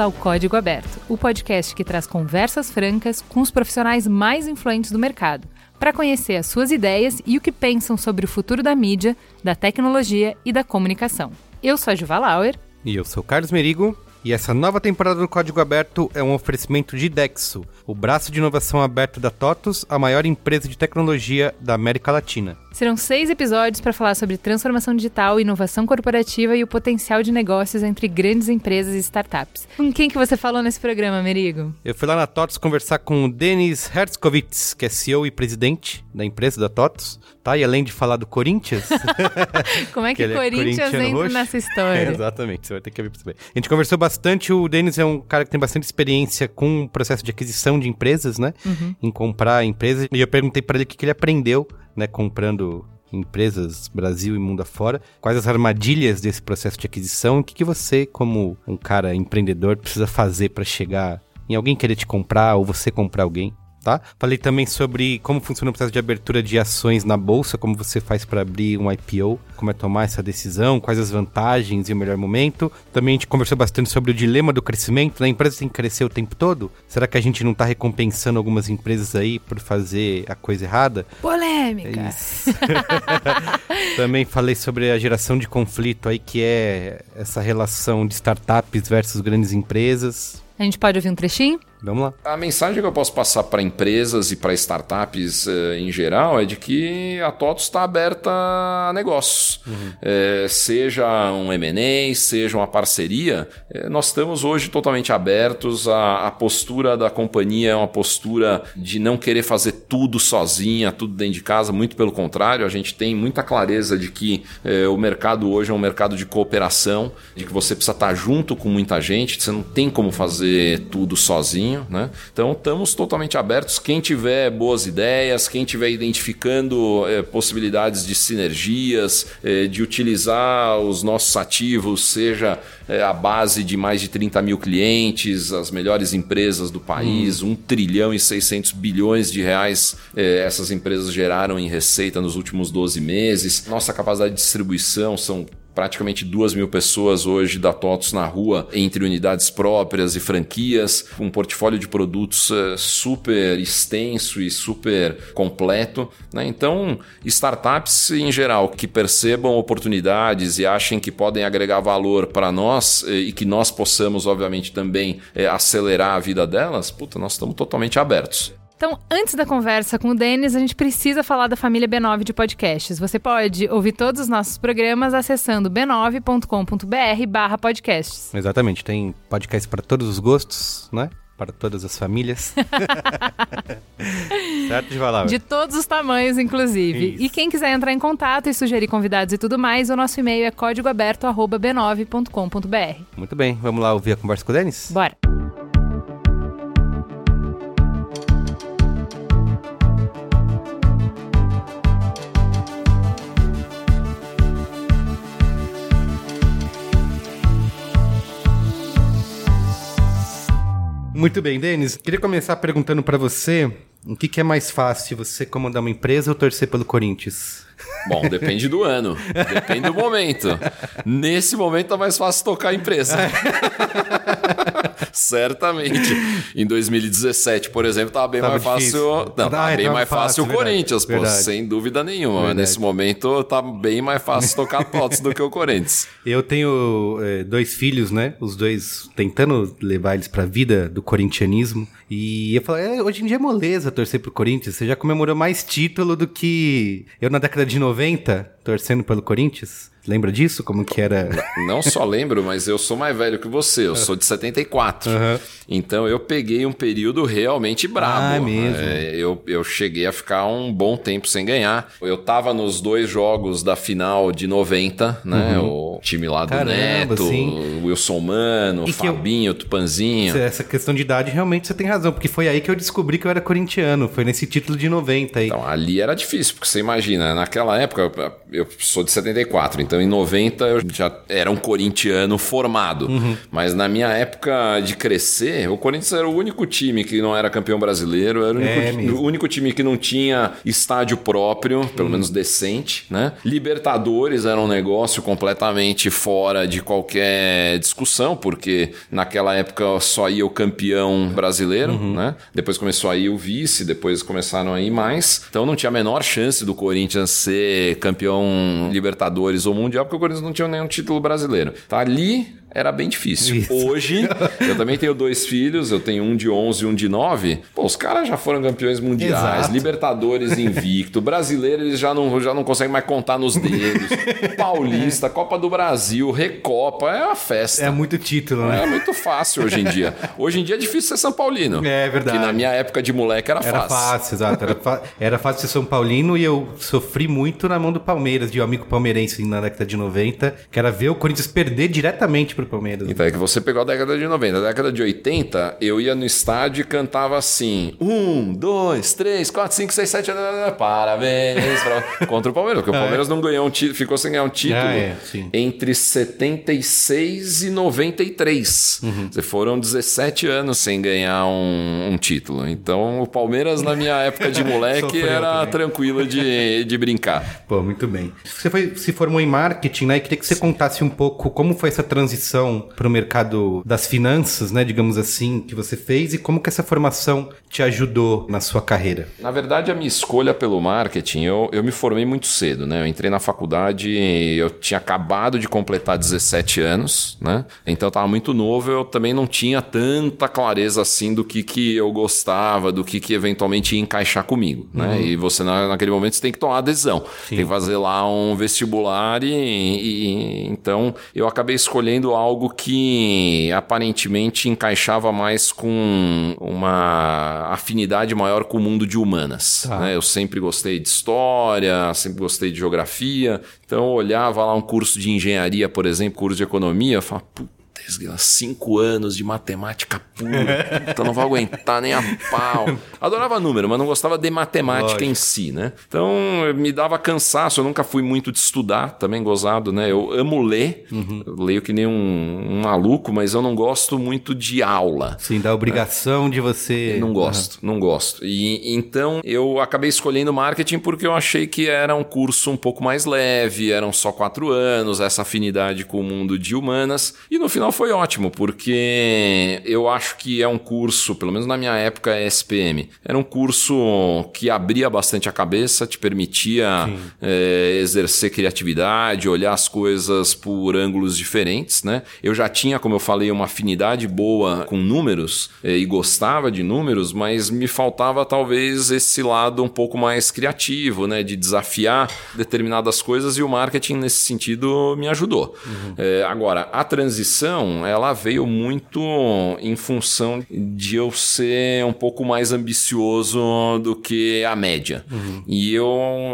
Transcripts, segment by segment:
ao Código Aberto, o podcast que traz conversas francas com os profissionais mais influentes do mercado, para conhecer as suas ideias e o que pensam sobre o futuro da mídia, da tecnologia e da comunicação. Eu sou a Juva Lauer. E eu sou Carlos Merigo. E essa nova temporada do Código Aberto é um oferecimento de Dexo, o braço de inovação aberto da TOTUS, a maior empresa de tecnologia da América Latina. Serão seis episódios para falar sobre transformação digital, inovação corporativa e o potencial de negócios entre grandes empresas e startups. Com quem que você falou nesse programa, Merigo? Eu fui lá na TOTUS conversar com o Denis Herzkovitz, que é CEO e presidente da empresa da TOTUS, tá? E além de falar do Corinthians... Como é que, que Corinthians é entra nessa história? É, exatamente, você vai ter que ouvir pra saber. A gente conversou bastante, o Denis é um cara que tem bastante experiência com o processo de aquisição de empresas, né? Uhum. Em comprar empresas. E eu perguntei para ele o que, que ele aprendeu, né? Comprando empresas Brasil e mundo afora, quais as armadilhas desse processo de aquisição, o que, que você, como um cara empreendedor, precisa fazer para chegar em alguém querer te comprar ou você comprar alguém tá? Falei também sobre como funciona o processo de abertura de ações na bolsa, como você faz para abrir um IPO, como é tomar essa decisão, quais as vantagens e o melhor momento. Também a gente conversou bastante sobre o dilema do crescimento, né? A empresa tem que crescer o tempo todo. Será que a gente não está recompensando algumas empresas aí por fazer a coisa errada? Polêmica. É também falei sobre a geração de conflito aí, que é essa relação de startups versus grandes empresas. A gente pode ouvir um trechinho? Vamos lá. A mensagem que eu posso passar para empresas e para startups eh, em geral é de que a TOTOS está aberta a negócios. Uhum. Eh, seja um M&A, seja uma parceria, eh, nós estamos hoje totalmente abertos. A, a, postura da companhia é uma postura de não querer fazer tudo sozinha, tudo dentro de casa. Muito pelo contrário, a gente tem muita clareza de que o mercado hoje é um mercado de cooperação, de que você precisa estar junto com muita gente, você não tem como fazer tudo sozinho caminho, né? Então estamos totalmente abertos. Quem tiver boas ideias, quem tiver identificando é, possibilidades de sinergias, é, de utilizar os nossos ativos, seja é, a base de mais de 30 mil clientes, as melhores empresas do país, hum. 1 trilhão e 600 bilhões de reais essas empresas geraram em receita nos últimos 12 meses. Nossa capacidade de distribuição são praticamente duas mil pessoas hoje da TOTOS na rua, entre unidades próprias e franquias, um portfólio de produtos uh, super extenso e super completo. Né? Então, startups em geral que percebam oportunidades e achem que podem agregar valor para nós eh, e que nós possamos, obviamente, também eh, acelerar a vida delas, puta, nós estamos totalmente abertos. Então, antes da conversa com o Denis, a gente precisa falar da família B9 de podcasts. Você pode ouvir todos os nossos programas acessando b9.com.br barra podcasts. Exatamente, tem podcast para todos os gostos, né? Para todas as famílias. certo, de falar. De todos os tamanhos, inclusive. Isso. E quem quiser entrar em contato e sugerir convidados e tudo mais, o nosso e-mail é códigoaberto.b9.com.br. Muito bem, vamos lá ouvir a conversa com o Denis? Bora. Muito bem, Denis. Queria começar perguntando para você o que, que, é mais fácil, você comandar uma empresa ou torcer pelo Corinthians? Bom, depende do ano, depende do momento. Nesse momento tá mais fácil tocar a empresa. Certamente. Em 2017, por exemplo, tava bem tava mais difícil. fácil. Não, tava ah, bem mais fácil, o Corinthians, pô, sem dúvida nenhuma. Verdade. Nesse momento tá bem mais fácil tocar TOTS do que o Corinthians. Eu tenho é, dois filhos, né? Os dois tentando levar eles pra vida do corintianismo. E eu falo, é, hoje em dia é moleza torcer pro Corinthians. Você já comemorou mais título do que eu na década de 90 torcendo pelo Corinthians? Lembra disso? Como que era? Não só lembro, mas eu sou mais velho que você. Eu sou de 74. Uhum. Então eu peguei um período realmente brabo. Ah, mesmo? É, eu, eu cheguei a ficar um bom tempo sem ganhar. Eu tava nos dois jogos da final de 90, né? Uhum. O time lá do Caramba, Neto, sim. Wilson Mano, E que eu- Fabinho, Tupanzinho. Essa questão de idade, realmente você tem razão, porque foi aí que eu descobri que eu era corintiano. Foi nesse título de 90 aí. Então, ali era difícil, porque você imagina, naquela época, eu sou de 74, então em 90 eu já era um corintiano formado. Mas na minha época de crescer, o Corinthians era o único time que não era campeão brasileiro, era o único, É o único time que não tinha estádio próprio, pelo menos decente, né? Libertadores era um negócio completamente fora de qualquer discussão, porque naquela época só ia o campeão brasileiro, né? Depois começou a ir o vice, depois começaram a ir mais. Então não tinha a menor chance do Corinthians ser campeão Libertadores ou Mundial, porque o Corinthians não tinha nenhum título brasileiro. Tá ali era bem difícil. Isso. Hoje, eu também tenho dois filhos, eu tenho um de 11 e um de 9. Pô, os caras já foram campeões mundiais, Exato. Libertadores invicto, brasileiro eles já não, já não conseguem mais contar nos dedos. Paulista, Copa do Brasil, Recopa, é uma festa. É muito título, né? É muito fácil hoje em dia. Hoje em dia é difícil ser São Paulino. É verdade. Que na minha época de moleque era, Era fácil. fácil, exato. Era, era fácil ser São Paulino e eu sofri muito na mão do Palmeiras, de um amigo palmeirense na década de 90, que era ver o Corinthians perder diretamente pro Palmeiras. Então é que você pegou a década de 90. A década de 80, eu ia no estádio e cantava assim: um, dois, três, quatro, cinco, seis, sete, parabéns pra... contra o Palmeiras, porque o Palmeiras não ganhou um título, ficou sem ganhar um título Ah, é, entre 76 e 93. Você foram 17 anos sem ganhar um, um título. Então o Palmeiras, na minha época de moleque, era também. tranquilo de, de brincar. Pô, muito bem. Você foi- se formou em marketing, né? E queria que você contasse um pouco como foi essa transição para o mercado das finanças, né? Digamos assim, que você fez e como que essa formação te ajudou na sua carreira. Na verdade, a minha escolha pelo marketing, eu, eu me formei muito cedo, né? Eu entrei na faculdade, eu tinha acabado de completar 17 anos, né? Então eu tava muito novo, eu também não tinha tanta clareza assim do que, que eu gostava, do que, que eventualmente ia encaixar comigo, né? E você, na, naquele momento, você tem que tomar adesão. Tem que fazer lá um vestibular e, e- então eu acabei escolhendo algo que aparentemente encaixava mais com uma afinidade maior com o mundo de humanas. Tá. né? Eu sempre gostei de história, sempre gostei de geografia. Então eu olhava lá um curso de engenharia, por exemplo, curso de economia, eu falava, cinco anos de matemática pura, puta, não vou aguentar nem a pau. Adorava número, mas não gostava de matemática Lógico. em si, né? Então me dava cansaço, eu nunca fui muito de estudar, também gozado, né? Eu amo ler, eu leio que nem um, um maluco, mas eu não gosto muito de aula. Sim, da obrigação de você. Não gosto, não gosto. E então eu acabei escolhendo marketing porque eu achei que era um curso um pouco mais leve, eram só quatro anos, essa afinidade com o mundo de humanas. E no final foi ótimo, porque eu acho que é um curso, pelo menos na minha época, é SPM. Era um curso que abria bastante a cabeça, te permitia eh, exercer criatividade, olhar as coisas por ângulos diferentes, né? Eu já tinha, como eu falei, uma afinidade boa com números eh, e gostava de números, mas me faltava talvez esse lado um pouco mais criativo, né? De desafiar determinadas coisas e o marketing nesse sentido me ajudou. Eh, agora, a transição, ela veio muito em função de eu ser um pouco mais ambicioso do que a média. E eu,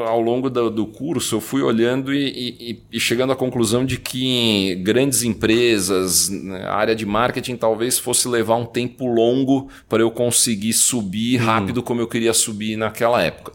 ao longo do, do curso, eu fui olhando e, e- e chegando à conclusão de que grandes empresas, né, a área de marketing talvez fosse levar um tempo longo para eu conseguir subir rápido como eu queria subir naquela época.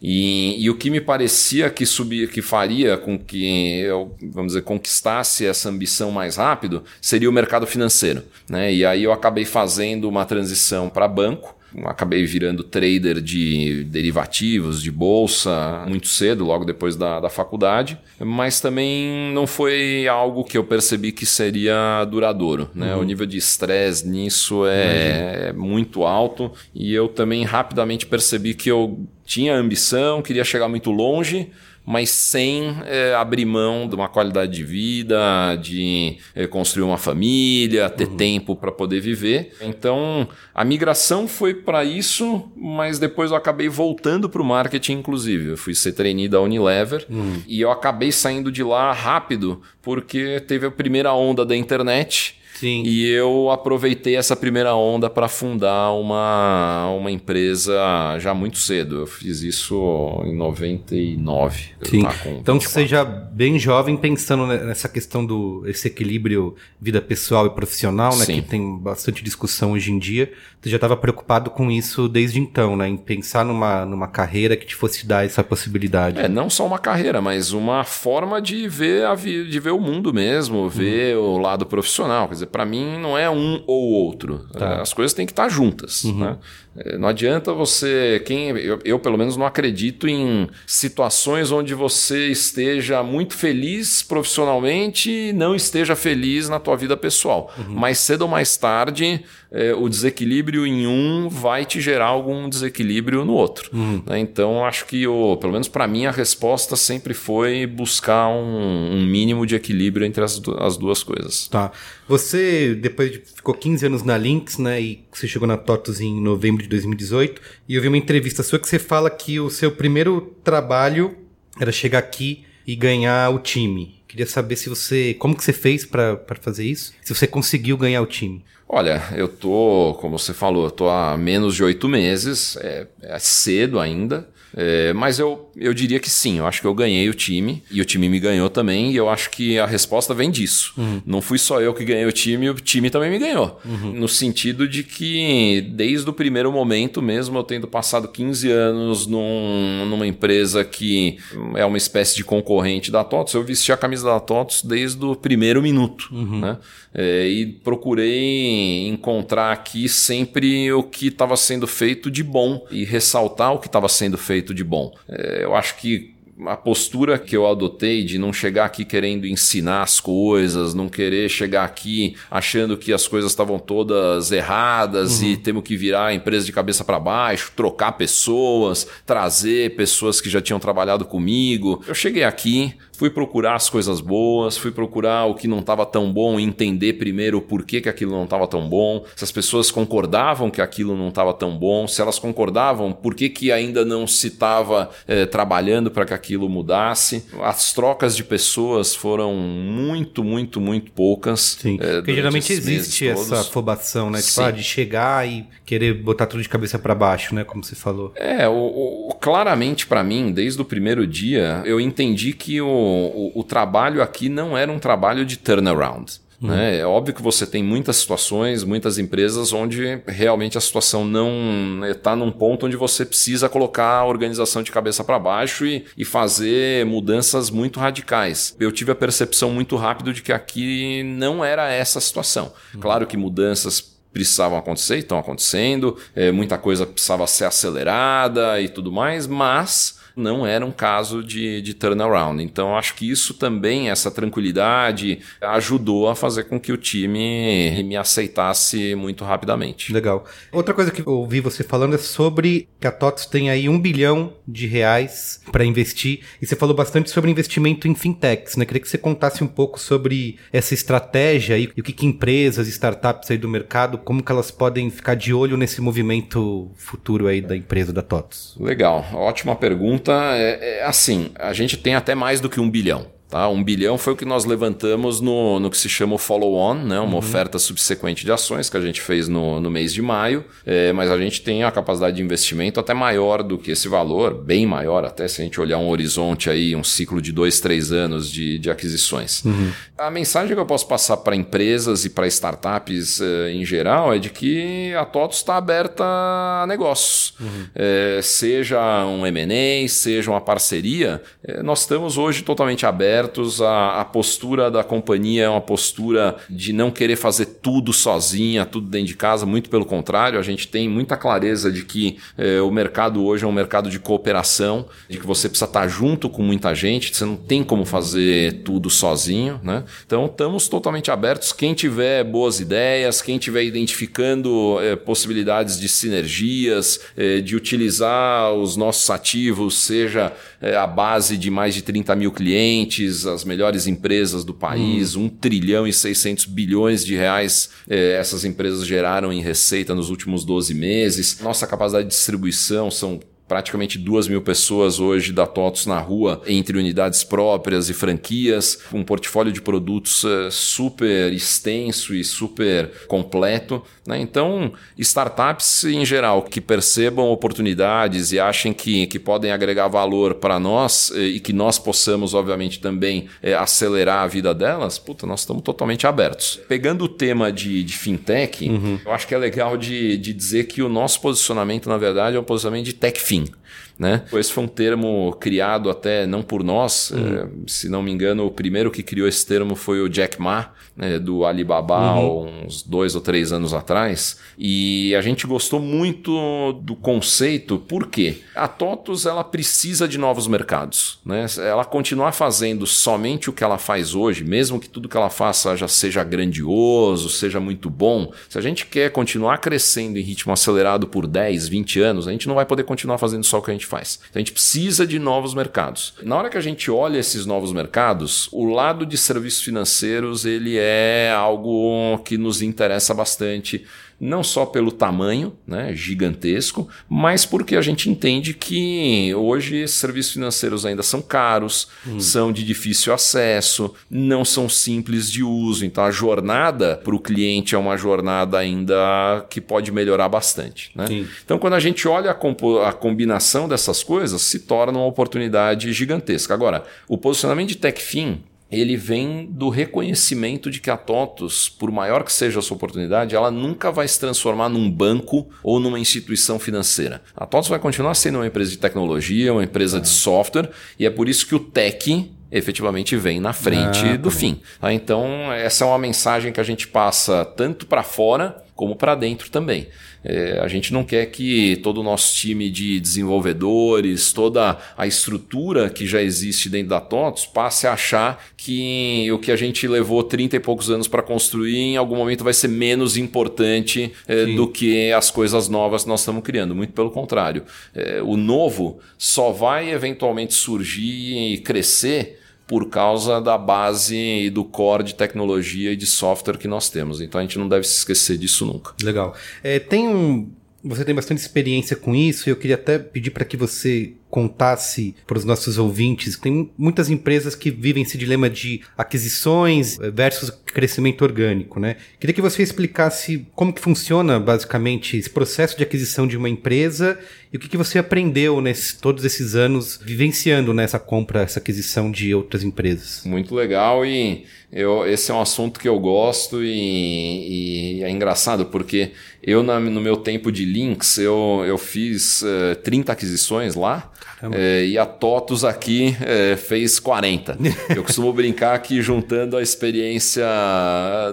E, e o que me parecia que subir, que faria com que eu, vamos dizer, conquistasse essa ambição mais rápido, seria o mercado financeiro. Né? E aí eu acabei fazendo uma transição para banco. Acabei virando trader de derivativos, de bolsa, muito cedo, logo depois da, da faculdade. Mas também não foi algo que eu percebi que seria duradouro. Né? O nível de estresse nisso é, é muito alto. E eu também rapidamente percebi que eu tinha ambição, queria chegar muito longe, mas sem é, abrir mão de uma qualidade de vida, de é, construir uma família, ter uhum. tempo para poder viver. Então, a migração foi para isso, mas depois eu acabei voltando para o marketing, inclusive. Eu fui ser trainee da Unilever uhum. e eu acabei saindo de lá rápido porque teve a primeira onda da internet Sim. E eu aproveitei essa primeira onda para fundar uma, uma empresa já muito cedo. Eu fiz isso em 99. Sim. Então você já bem jovem pensando nessa questão do esse equilíbrio vida pessoal e profissional, né, Sim. que tem bastante discussão hoje em dia. Você já estava preocupado com isso desde então, né, em pensar numa, numa carreira que te fosse dar essa possibilidade. É, não só uma carreira, mas uma forma de ver a de ver o mundo mesmo, ver uhum. o lado profissional, quer dizer, para mim não é um ou outro. Tá. As coisas têm que estar juntas. Uhum. Né? É, não adianta você. quem eu, eu, pelo menos, não acredito em situações onde você esteja muito feliz profissionalmente e não esteja feliz na tua vida pessoal. Uhum. Mais cedo ou mais tarde, é, o desequilíbrio em um vai te gerar algum desequilíbrio no outro. Uhum. Né? Então, acho que, o, pelo menos para mim, a resposta sempre foi buscar um, um mínimo de equilíbrio entre as, as duas coisas. Tá. Você, depois de, ficou 15 anos na Lynx, né? E você chegou na TOTUS em novembro de de 2018, e eu vi uma entrevista sua que você fala que o seu primeiro trabalho era chegar aqui e ganhar o time. Queria saber se você. Como que você fez para fazer isso? Se você conseguiu ganhar o time. Olha, eu tô, como você falou, eu tô há menos de oito meses, é, é cedo ainda. É, mas eu, eu diria que sim, eu acho que eu ganhei o time e o time me ganhou também, e eu acho que a resposta vem disso. Uhum. Não fui só eu que ganhei o time, o time também me ganhou. Uhum. No sentido de que, desde o primeiro momento, mesmo eu tendo passado 15 anos num, numa empresa que é uma espécie de concorrente da TOTS, eu vesti a camisa da TOTS desde o primeiro minuto. Uhum. Né? É, e procurei encontrar aqui sempre o que estava sendo feito de bom e ressaltar o que estava sendo feito feito de bom. É, eu acho que a postura que eu adotei de não chegar aqui querendo ensinar as coisas, não querer chegar aqui achando que as coisas estavam todas erradas uhum. e temos que virar a empresa de cabeça para baixo, trocar pessoas, trazer pessoas que já tinham trabalhado comigo. Eu cheguei aqui, fui procurar as coisas boas, fui procurar o que não estava tão bom e entender primeiro o porquê que aquilo não estava tão bom, se as pessoas concordavam que aquilo não estava tão bom, se elas concordavam, por que, que ainda não se estava eh, trabalhando para que aquilo mudasse. As trocas de pessoas foram muito, muito, muito poucas. Sim, eh, porque geralmente existe essa afobação, né? Tipo, ah, de chegar e querer botar tudo de cabeça para baixo, né? Como você falou. É, o, o claramente para mim, desde o primeiro dia, eu entendi que o o, o, trabalho aqui não era um trabalho de turnaround. Uhum. Né? É óbvio que você tem muitas situações, muitas empresas onde realmente a situação não está num ponto onde você precisa colocar a organização de cabeça para baixo e, e fazer mudanças muito radicais. Eu tive a percepção muito rápido de que aqui não era essa a situação. Uhum. Claro que mudanças precisavam acontecer, estão acontecendo, é, muita coisa precisava ser acelerada e tudo mais, mas não era um caso de, de turnaround. Então, acho que isso também, essa tranquilidade, ajudou a fazer com que o time me aceitasse muito rapidamente. Legal. Outra coisa que eu ouvi você falando é sobre que a TOTS tem aí um bilhão de reais para investir. E você falou bastante sobre investimento em fintechs, né? Queria que você contasse um pouco sobre essa estratégia e, o que, que empresas, startups aí do mercado, como que elas podem ficar de olho nesse movimento futuro aí da empresa da TOTS. Legal, ótima pergunta conta é, é assim: a gente tem até mais do que um bilhão. Tá? Um bilhão foi o que nós levantamos no, no que se chama o follow-on, né? uma uhum. oferta subsequente de ações que a gente fez no, no mês de maio, é, mas a gente tem a capacidade de investimento até maior do que esse valor, bem maior até se a gente olhar um horizonte aí, um ciclo de dois, três anos de, de aquisições. Uhum. A mensagem que eu posso passar para empresas e para startups eh, em geral é de que a TOTOS está aberta a negócios. Uhum. É, seja um M&A, seja uma parceria, é, nós estamos hoje totalmente abertos abertos. A, a, postura da companhia é uma postura de não querer fazer tudo sozinha, tudo dentro de casa. Muito pelo contrário, a gente tem muita clareza de que eh, o mercado hoje é um mercado de cooperação, de que você precisa estar junto com muita gente, você não tem como fazer tudo sozinho. Né? Então, estamos totalmente abertos. Quem tiver boas ideias, quem tiver identificando eh, possibilidades de sinergias, eh, de utilizar os nossos ativos, seja eh, a base de mais de 30 mil clientes, as melhores empresas do país, hum. 1 trilhão e 600 bilhões de reais essas empresas geraram em receita nos últimos 12 meses. Nossa capacidade de distribuição são praticamente duas mil pessoas hoje da TOTOS na rua, entre unidades próprias e franquias, um portfólio de produtos uh, super extenso e super completo. Né? Então, startups em geral que percebam oportunidades e achem que, que podem agregar valor para nós eh, e que nós possamos, obviamente, também eh, acelerar a vida delas, puta, nós estamos totalmente abertos. Pegando o tema de, de fintech, uhum. eu acho que é legal de, de dizer que o nosso posicionamento, na verdade, é um posicionamento de tech 近，né? Esse foi um termo criado até não por nós, uhum. se não me engano, o primeiro que criou esse termo foi o Jack Ma, né, do Alibaba, uhum. uns dois ou três anos atrás. E a gente gostou muito do conceito, porque a TOTUS ela precisa de novos mercados. Né? Ela continuar fazendo somente o que ela faz hoje, mesmo que tudo que ela faça já seja grandioso, seja muito bom, se a gente quer continuar crescendo em ritmo acelerado por 10, 20 anos, a gente não vai poder continuar fazendo só o que a gente faz. Então, a gente precisa de novos mercados. Na hora que a gente olha esses novos mercados, o lado de serviços financeiros ele é algo que nos interessa bastante não só pelo tamanho né, gigantesco, mas porque a gente entende que hoje serviços financeiros ainda são caros, hum. são de difícil acesso, não são simples de uso. Então a jornada para o cliente é uma jornada ainda que pode melhorar bastante. Né? Então quando a gente olha a, a combinação dessas coisas, se torna uma oportunidade gigantesca. Agora, o posicionamento de TechFin ele vem do reconhecimento de que a TOTUS, por maior que seja a sua oportunidade, ela nunca vai se transformar num banco ou numa instituição financeira. A TOTUS vai continuar sendo uma empresa de tecnologia, uma empresa de software, e é por isso que o tech efetivamente vem na frente ah, do tá fim. Tá? Então, essa é uma mensagem que a gente passa tanto para fora como para dentro também. É, a gente não quer que todo o nosso time de desenvolvedores, toda a estrutura que já existe dentro da TOTOS passe a achar que o que a gente levou 30 e poucos anos para construir em algum momento vai ser menos importante é, do que as coisas novas que nós estamos criando. Muito pelo contrário. É, o novo só vai eventualmente surgir e crescer por causa da base e do core de tecnologia e de software que nós temos. Então a gente não deve se esquecer disso nunca. Legal. É, tem um. Você tem bastante experiência com isso e eu queria até pedir para que você contasse para os nossos ouvintes. Tem muitas empresas que vivem esse dilema de aquisições versus crescimento orgânico, né? Queria que você explicasse como que funciona basicamente esse processo de aquisição de uma empresa e o que, que você aprendeu nesses todos esses anos vivenciando nessa compra, essa aquisição de outras empresas. Muito legal e eu, esse é um assunto que eu gosto e, e é engraçado porque eu na, no meu tempo de links eu, eu fiz uh, eh, 30 aquisições lá é, e a TOTUS aqui é, fez 40. Eu costumo brincar que juntando a experiência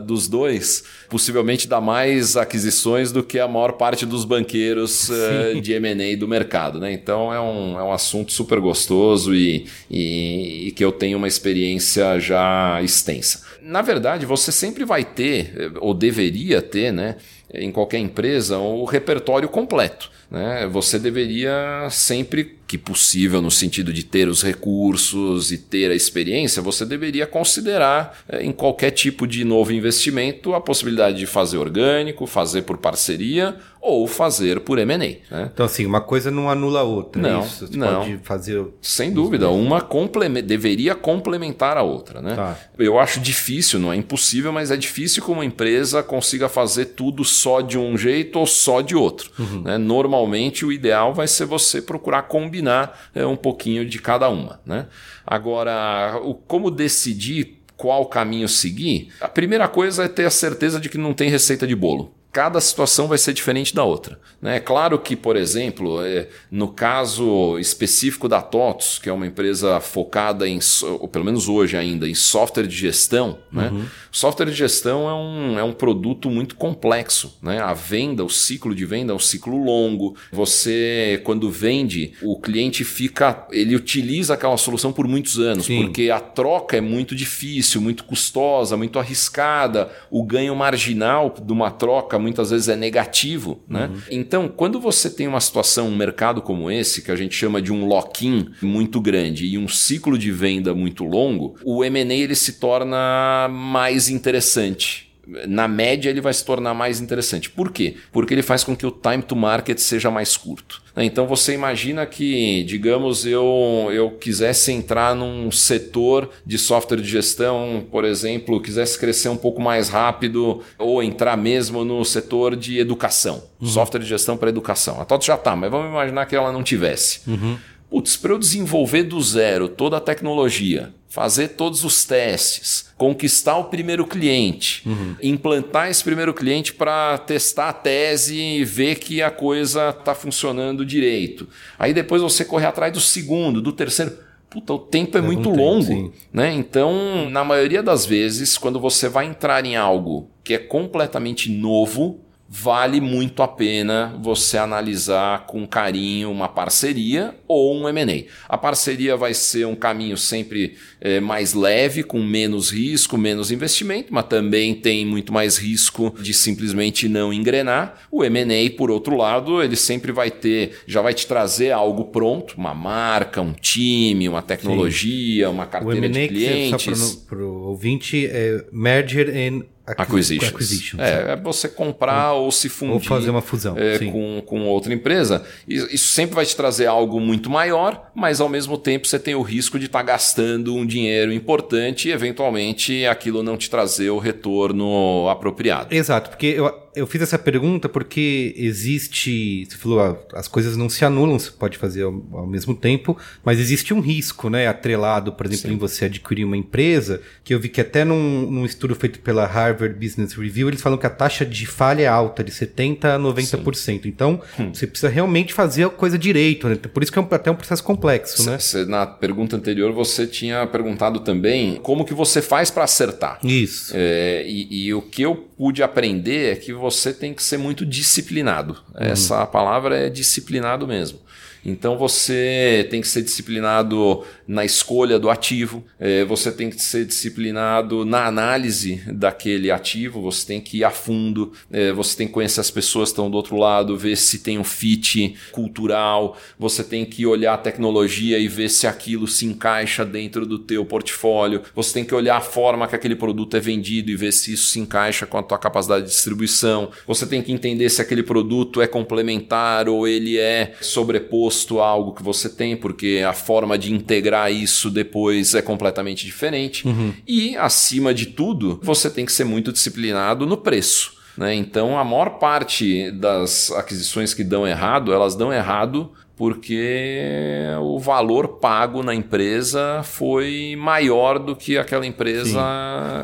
dos dois, possivelmente dá mais aquisições do que a maior parte dos banqueiros é, de M&A do mercado. Né? Então é um, é um assunto super gostoso e, e, e que eu tenho uma experiência já extensa. Na verdade, você sempre vai ter, ou deveria ter, né, em qualquer empresa, o repertório completo. Né? Você deveria sempre que possível, no sentido de ter os recursos e ter a experiência, você deveria considerar eh, em qualquer tipo de novo investimento a possibilidade de fazer orgânico, fazer por parceria ou fazer por M&A. Né? Então, assim, uma coisa não anula a outra. É não, Você não. pode fazer. Sem dúvida, uma complement... deveria complementar a outra. Né? Tá. Eu acho difícil, não é impossível, mas é difícil que uma empresa consiga fazer tudo só de um jeito ou só de outro. Uhum. Né? Normalmente, o ideal vai ser você procurar combinar é, um pouquinho de cada uma. Né? Agora, o, como decidir qual caminho seguir? A primeira coisa é ter a certeza de que não tem receita de bolo cada situação vai ser diferente da outra. É claro que, por exemplo, é, no caso específico da TOTOS, que é uma empresa focada em, ou pelo menos hoje ainda, em software de gestão, né? uhum. software de gestão é um, é um produto muito complexo. Né? A venda, o ciclo de venda é um ciclo longo. Você, quando vende, o cliente fica, ele utiliza aquela solução por muitos anos, Sim. porque a troca é muito difícil, muito custosa, muito arriscada, o ganho marginal de uma troca muitas vezes é negativo. Né? Uhum. Então, quando você tem uma situação, um mercado como esse, que a gente chama de um lock-in muito grande e um ciclo de venda muito longo, o M&A ele se torna mais interessante na média ele vai se tornar mais interessante. Por quê? Porque ele faz com que o time to market seja mais curto. Então você imagina que, digamos, eu, eu quisesse entrar num setor de software de gestão, por exemplo, quisesse crescer um pouco mais rápido, ou entrar mesmo no setor de educação, uhum. software de gestão para educação. A TOTO já está, mas vamos imaginar que ela não tivesse. Uhum. Putz, para eu desenvolver do zero toda a tecnologia, fazer todos os testes, conquistar o primeiro cliente, uhum. implantar esse primeiro cliente para testar a tese e ver que a coisa está funcionando direito. Aí depois você correr atrás do segundo, do terceiro. Puta, o tempo é, é muito um longo. Tempo, né? Então, na maioria das vezes, quando você vai entrar em algo que é completamente novo, vale muito a pena você analisar com carinho uma parceria ou um M&A. A parceria vai ser um caminho sempre é, mais leve, com menos risco, menos investimento, mas também tem muito mais risco de simplesmente não engrenar. O M&A, por outro lado, ele sempre vai ter, já vai te trazer algo pronto, uma marca, um time, uma tecnologia, Sim. uma carteira de clientes. Só para o ouvinte, é merger and Acquisitions. Acquisitions. É, é você comprar ou se fundir. Ou fazer uma fusão. É, com, com outra empresa. Isso sempre vai te trazer algo muito maior, mas ao mesmo tempo você tem o risco de estar tá gastando um dinheiro importante e eventualmente aquilo não te trazer o retorno apropriado. Exato, porque eu, eu fiz essa pergunta porque existe. Você falou, ah, as coisas não se anulam, você pode fazer ao, ao, mesmo tempo, mas existe um risco, né? Atrelado, por exemplo, Sim. em você adquirir uma empresa, que eu vi que até num, num, estudo feito pela Harvard Business Review, eles falam que a taxa de falha é alta, de 70% a 90%. Sim. Então, hum. você precisa realmente fazer a coisa direito, né? Por isso que é um, até um processo complexo, cê, né? Cê, na pergunta anterior, você tinha perguntado também como que você faz para acertar. Isso. É, e, e o que eu pude aprender é que você tem que ser muito disciplinado. Uhum. Essa palavra é disciplinado mesmo. Então você tem que ser disciplinado na escolha do ativo, é, você tem que ser disciplinado na análise daquele ativo, você tem que ir a fundo, é, você tem que conhecer as pessoas que estão do outro lado, ver se tem um fit cultural, você tem que olhar a tecnologia e ver se aquilo se encaixa dentro do teu portfólio, você tem que olhar a forma que aquele produto é vendido e ver se isso se encaixa com a tua capacidade de distribuição, você tem que entender se aquele produto é complementar ou ele é sobreposto oposto a algo que você tem, porque a forma de integrar isso depois é completamente diferente. Uhum. E, acima de tudo, você tem que ser muito disciplinado no preço. Né? Então, a maior parte das aquisições que dão errado, elas dão errado porque o valor pago na empresa foi maior do que aquela empresa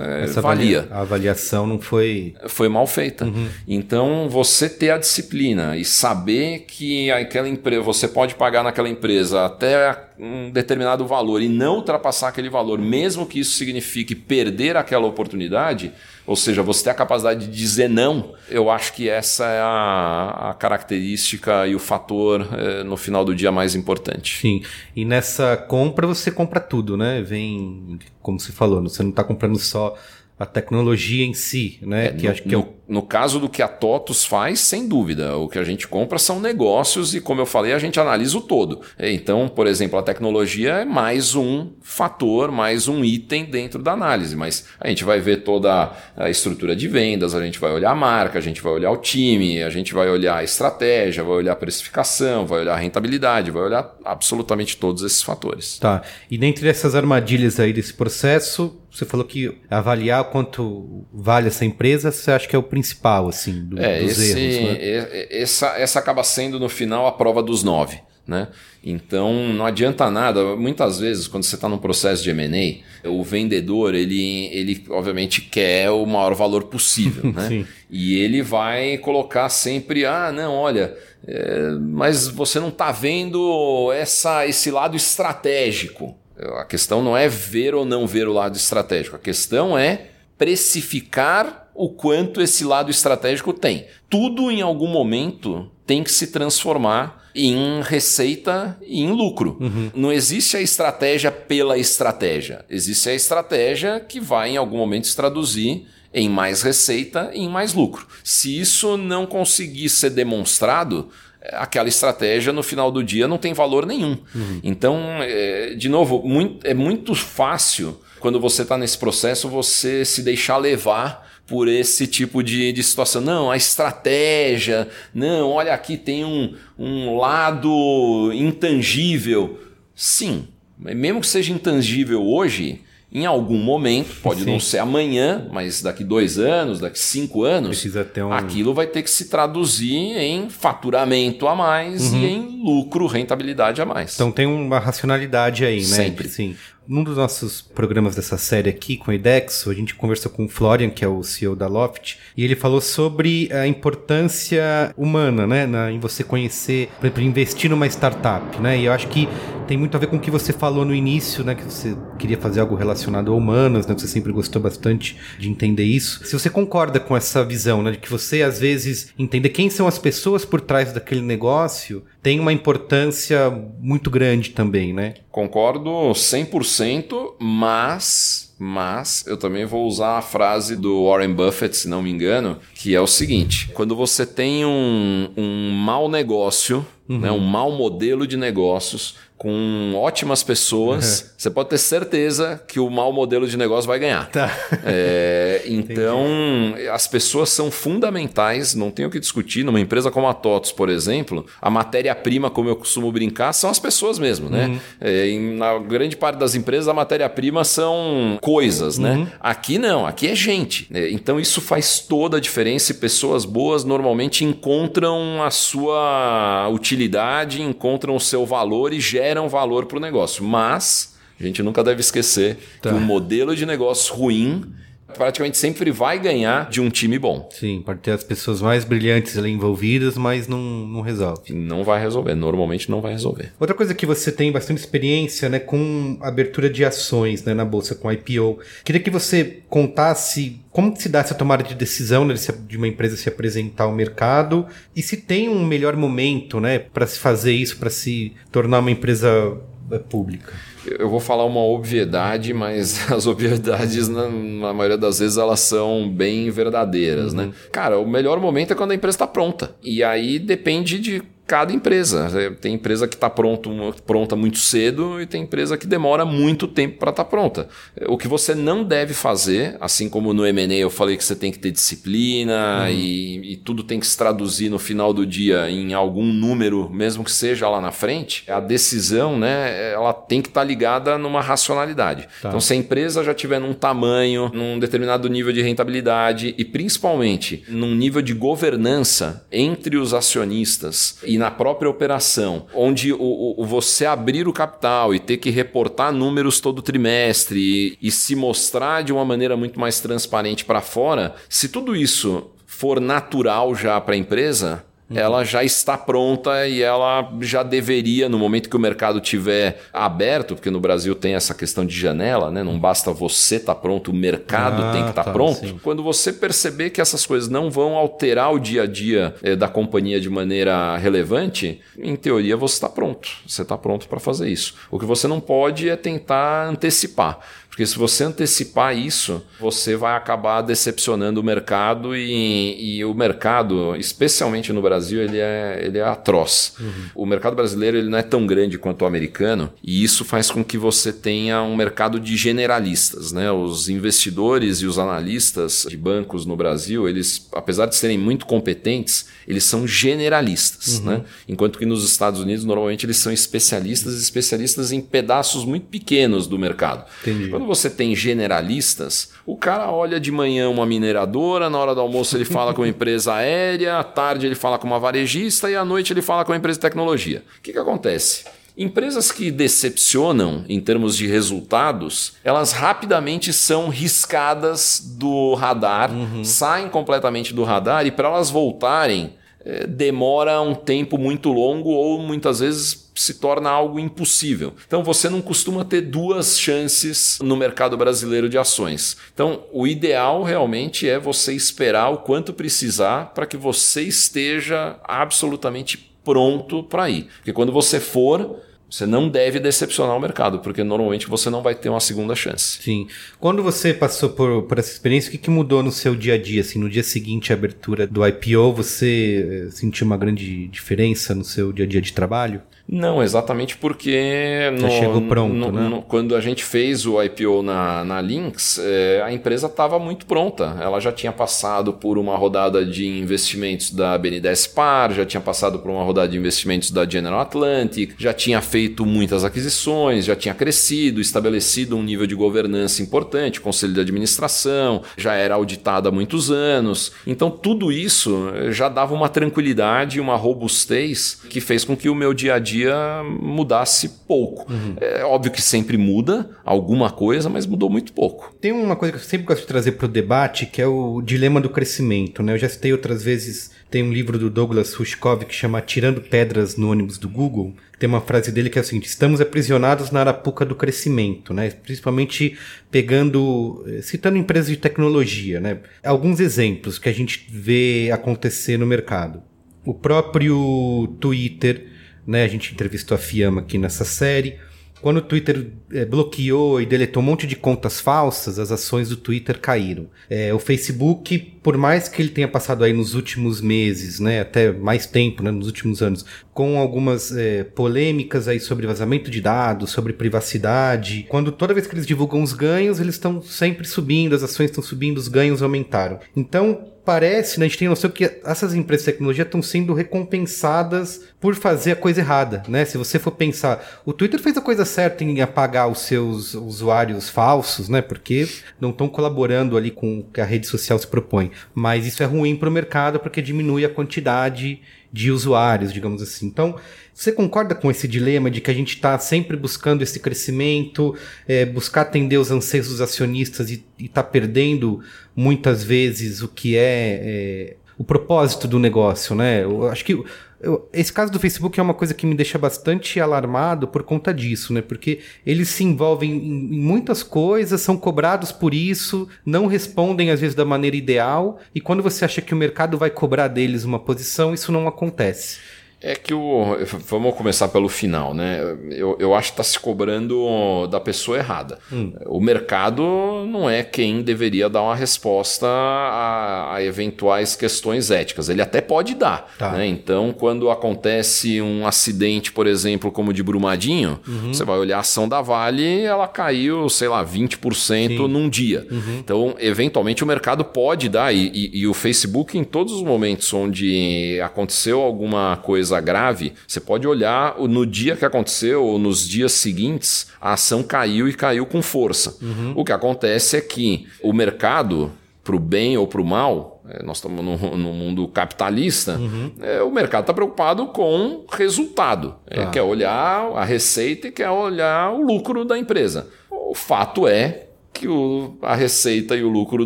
eh, Essa valia. A avaliação não foi. Foi mal feita. Uhum. Então, você ter a disciplina e saber que aquela empresa, você pode pagar naquela empresa até um determinado valor e não ultrapassar aquele valor, mesmo que isso signifique perder aquela oportunidade, ou seja, você ter a capacidade de dizer não, eu acho que essa é a, a característica e o fator é, no final do dia mais importante. Sim, e nessa compra você compra tudo, né? Vem, como você falou, você não está comprando só a tecnologia em si, né? É, que no, acho que é o... no caso do que a TOTUS faz, sem dúvida, o que a gente compra são negócios e, como eu falei, a gente analisa o todo. Então, por exemplo, a tecnologia é mais um fator, mais um item dentro da análise, mas a gente vai ver toda a estrutura de vendas, a gente vai olhar a marca, a gente vai olhar o time, a gente vai olhar a estratégia, vai olhar a precificação, vai olhar a rentabilidade, vai olhar absolutamente todos esses fatores. Tá. E dentre essas armadilhas aí desse processo, você falou que avaliar quanto vale essa empresa, você acha que é o principal, assim, do, é, dos esse, erros, né? Essa, essa acaba sendo, no final, a prova dos nove. Né? Então não adianta nada. Muitas vezes, quando você está num processo de M&A, o vendedor ele, ele obviamente quer o maior valor possível, né? E ele vai colocar sempre, ah, não, olha, é, mas você não está vendo essa, esse lado estratégico. A questão não é ver ou não ver o lado estratégico. A questão é precificar o quanto esse lado estratégico tem. Tudo em algum momento tem que se transformar em receita e em lucro. Uhum. Não existe a estratégia pela estratégia. Existe a estratégia que vai em algum momento se traduzir em mais receita e em mais lucro. Se isso não conseguir ser demonstrado, aquela estratégia no final do dia não tem valor nenhum. Uhum. Então, é, de novo, muito, é muito fácil quando você está nesse processo você se deixar levar por esse tipo de, de situação. Não, a estratégia, não, olha aqui tem um, um lado intangível. Sim, mesmo que seja intangível hoje, em algum momento, pode Sim. não ser amanhã, mas daqui dois anos, daqui cinco anos, um... aquilo vai ter que se traduzir em faturamento a mais uhum. e em lucro, rentabilidade a mais. Então tem uma racionalidade aí, né? Sempre. Sim. Num dos nossos programas dessa série aqui com o Idexo, a gente conversou com o Florian, que é o CEO da Loft, e ele falou sobre a importância humana, né, na, em você conhecer, por exemplo, investir numa startup, né? E eu acho que tem muito a ver com o que você falou no início, né, que você queria fazer algo relacionado a humanas, né? Você sempre gostou bastante de entender isso. Se você concorda com essa visão, né, de que você às vezes entender quem são as pessoas por trás daquele negócio, tem uma importância muito grande também, né? Concordo 100%, mas mas eu também vou usar a frase do Warren Buffett, se não me engano, que é o seguinte: quando você tem um, um mau negócio, uhum. né, um mau modelo de negócios, com ótimas pessoas, uhum. você pode ter certeza que o mau modelo de negócio vai ganhar. Tá. É, então, Entendi. as pessoas são fundamentais, não tenho o que discutir. Numa empresa como a TOTOS, por exemplo, a matéria-prima, como eu costumo brincar, são as pessoas mesmo. Né? Uhum. É, na grande parte das empresas, a matéria-prima são coisas. Né? Uhum. Aqui não, aqui é gente. É, então, isso faz toda a diferença e pessoas boas normalmente encontram a sua utilidade, encontram o seu valor e geram geram valor para o negócio. Mas a gente nunca deve esquecer tá. que um modelo de negócio ruim praticamente sempre vai ganhar de um time bom. Sim, pode ter as pessoas mais brilhantes ali envolvidas, mas não, não resolve. Não vai resolver, normalmente não vai resolver. Outra coisa que você tem bastante experiência né, com abertura de ações né, na bolsa, com IPO. Queria que você contasse como se dá essa tomada de decisão né, de uma empresa se apresentar ao mercado e se tem um melhor momento né, para se fazer isso, para se tornar uma empresa é pública. Eu vou falar uma obviedade, mas as obviedades, na, na maioria das vezes, elas são bem verdadeiras, né? uhum. né? Cara, o melhor momento é quando a empresa está pronta. E aí depende de cada empresa. Tem empresa que está pronta muito cedo e tem empresa que demora muito tempo para estar tá pronta. O que você não deve fazer, assim como no M&A eu falei que você tem que ter disciplina uhum. e, e, tudo tem que se traduzir no final do dia em algum número, mesmo que seja lá na frente, a decisão né, ela tem que estar tá ligada numa racionalidade. Tá. Então, se a empresa já tiver num tamanho, num determinado nível de rentabilidade e principalmente num nível de governança entre os acionistas e na própria operação, onde o, o, você abrir o capital e ter que reportar números todo trimestre e, e se mostrar de uma maneira muito mais transparente para fora, se tudo isso for natural já para a empresa, Uhum. ela já está pronta e ela já deveria, no momento que o mercado tiver aberto, porque no Brasil tem essa questão de janela, né? não basta você estar tá pronto, o mercado ah, tem que estar tá tá, pronto. Sim. Quando você perceber que essas coisas não vão alterar o dia a dia eh, da companhia de maneira relevante, em teoria você está pronto. Você está pronto para fazer isso. O que você não pode é tentar antecipar. Porque se você antecipar isso, você vai acabar decepcionando o mercado e, e o mercado, especialmente no Brasil, ele é, ele é atroz. Uhum. O mercado brasileiro ele não é tão grande quanto o americano e isso faz com que você tenha um mercado de generalistas. Né? Os investidores e os analistas de bancos no Brasil, eles, apesar de serem muito competentes, eles são generalistas. Uhum. Né? Enquanto que nos Estados Unidos, normalmente, eles são especialistas, especialistas em pedaços muito pequenos do mercado. Entendi Quando você tem generalistas, o cara olha de manhã uma mineradora, na hora do almoço ele fala com uma empresa aérea, à tarde ele fala com uma varejista e à noite ele fala com uma empresa de tecnologia. O que, que acontece? Empresas que decepcionam em termos de resultados, elas rapidamente são riscadas do radar, uhum. saem completamente do radar e para elas voltarem é, demora um tempo muito longo ou muitas vezes se torna algo impossível. Então você não costuma ter duas chances no mercado brasileiro de ações. Então o ideal realmente é você esperar o quanto precisar para que você esteja absolutamente pronto para ir. Porque quando você for, você não deve decepcionar o mercado, porque normalmente você não vai ter uma segunda chance. Sim. Quando você passou por, por essa experiência, o que, que mudou no seu dia a dia? Assim, no dia seguinte à abertura do IPO, você eh, sentiu uma grande diferença no seu dia a dia de trabalho? Não, exatamente porque no, chegou pronto, no, né? no, quando a gente fez o IPO na, na Lynx, é, a empresa estava muito pronta. Ela já tinha passado por uma rodada de investimentos da BNDES Par, já tinha passado por uma rodada de investimentos da General Atlantic, já tinha feito muitas aquisições, já tinha crescido, estabelecido um nível de governança importante, conselho de administração, já era auditada há muitos anos. Então tudo isso já dava uma tranquilidade, uma robustez que fez com que o meu dia a dia dia mudasse pouco. Uhum. É óbvio que sempre muda alguma coisa, mas mudou muito pouco. Tem uma coisa que eu sempre gosto de trazer para o debate, que é o dilema do crescimento. Né? Eu já citei outras vezes, tem um livro do Douglas Rushkov que chama Tirando Pedras no ônibus do Google. Tem uma frase dele que é o seguinte: estamos aprisionados na arapuca do crescimento, né? Principalmente pegando, eh, citando empresas de tecnologia, né? Alguns exemplos que a gente vê acontecer no mercado. O próprio Twitter né? A gente entrevistou a Fiamma aqui nessa série. Quando o Twitter é, bloqueou e deletou um monte de contas falsas, as ações do Twitter caíram. É, o Facebook, por mais que ele tenha passado aí nos últimos meses, né, até mais tempo, né, nos últimos anos, com algumas é, polêmicas aí sobre vazamento de dados, sobre privacidade, quando toda vez que eles divulgam os ganhos, eles estão sempre subindo, as ações estão subindo, os ganhos aumentaram. Então, parece, né, a gente tem noção que essas empresas de tecnologia estão sendo recompensadas por fazer a coisa errada, né? Se você for pensar, o Twitter fez a coisa certa em apagar os seus usuários falsos, né? Porque não estão colaborando ali com o que a rede social se propõe. Mas isso é ruim para o mercado porque diminui a quantidade de usuários, digamos assim. Então, você concorda com esse dilema de que a gente está sempre buscando esse crescimento, é, buscar atender os anseios dos acionistas e está perdendo muitas vezes o que é, é, o propósito do negócio, né? Eu acho que eu, esse caso do Facebook é uma coisa que me deixa bastante alarmado por conta disso, né? Porque eles se envolvem em, em muitas coisas, são cobrados por isso, não respondem às vezes da maneira ideal, e quando você acha que o mercado vai cobrar deles uma posição, isso não acontece. É que o. Vamos começar pelo final, né? Eu, eu acho que está se cobrando da pessoa errada. Hum. O mercado não é quem deveria dar uma resposta a, a eventuais questões éticas. Ele até pode dar. Tá. Né? Então, quando acontece um acidente, por exemplo, como de Brumadinho, uhum. você vai olhar a ação da Vale, ela caiu, sei lá, 20% Sim. num dia. Uhum. Então, eventualmente, o mercado pode dar. E, e, e o Facebook, em todos os momentos onde aconteceu alguma coisa coisa grave, você pode olhar no dia que aconteceu ou nos dias seguintes, a ação caiu e caiu com força. Uhum. O que acontece é que o mercado, para o bem ou para o mal, é, nós estamos no, no mundo capitalista, uhum. é, o mercado está preocupado com resultado. É, tá. quer olhar a receita e quer olhar o lucro da empresa. O fato é que o, a receita e o lucro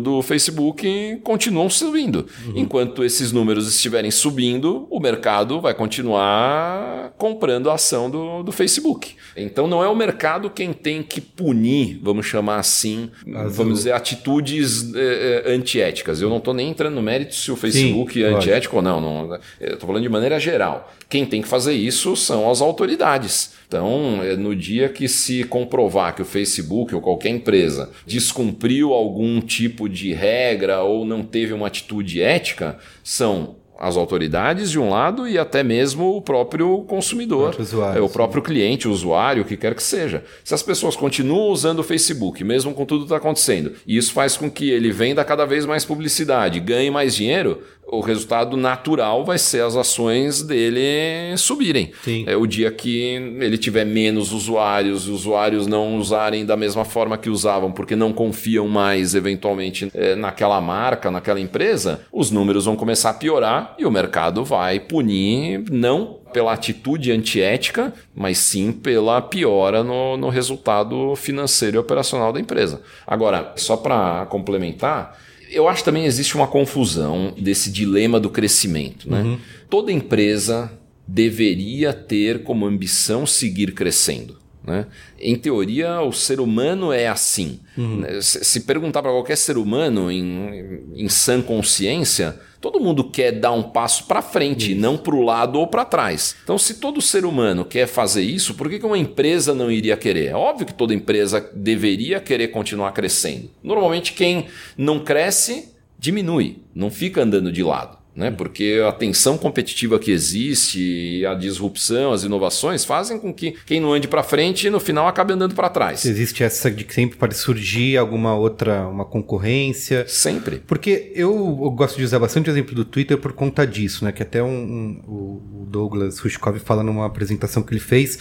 do Facebook continuam subindo. Uhum. Enquanto esses números estiverem subindo, o mercado vai continuar comprando a ação do, do Facebook. Então não é o mercado quem tem que punir, vamos chamar assim, vamos dizer, atitudes eh, eh, antiéticas. Eu não estou nem entrando no mérito se o Facebook Sim, é antiético ou não. não Estou falando de maneira geral. Quem tem que fazer isso são as autoridades. Então, é, no dia que se comprovar que o Facebook ou qualquer empresa descumpriu algum tipo de regra ou não teve uma atitude ética, são as autoridades de um lado e até mesmo o próprio consumidor, o, usuário, é, o próprio cliente, o usuário, o que quer que seja. Se as pessoas continuam usando o Facebook, mesmo com tudo que está acontecendo, e isso faz com que ele venda cada vez mais publicidade, ganhe mais dinheiro, o resultado natural vai ser as ações dele subirem. Sim. É o dia que ele tiver menos usuários, os usuários não usarem da mesma forma que usavam, porque não confiam mais eventualmente é, naquela marca, naquela empresa, os números vão começar a piorar e o mercado vai punir não pela atitude antiética, mas sim pela piora no, no resultado financeiro e operacional da empresa. Agora, só para complementar, eu acho que também existe uma confusão desse dilema do crescimento. Né? Uhum. Toda empresa deveria ter como ambição seguir crescendo. Né? Em teoria, o ser humano é assim. Uhum. Se perguntar para qualquer ser humano em, em sã consciência, todo mundo quer dar um passo para frente, isso. não para o lado ou para trás. Então, se todo ser humano quer fazer isso, por que uma empresa não iria querer? É óbvio que toda empresa deveria querer continuar crescendo. Normalmente, quem não cresce, diminui, não fica andando de lado né? Porque a tensão competitiva que existe, a disrupção, as inovações fazem com que quem não ande para frente no final acabe andando para trás. Existe essa de que sempre pode surgir alguma outra uma concorrência. Sempre. Porque eu, eu gosto de usar bastante o exemplo do Twitter por conta disso, né? Que até um, um o Douglas Rushkov fala numa apresentação que ele fez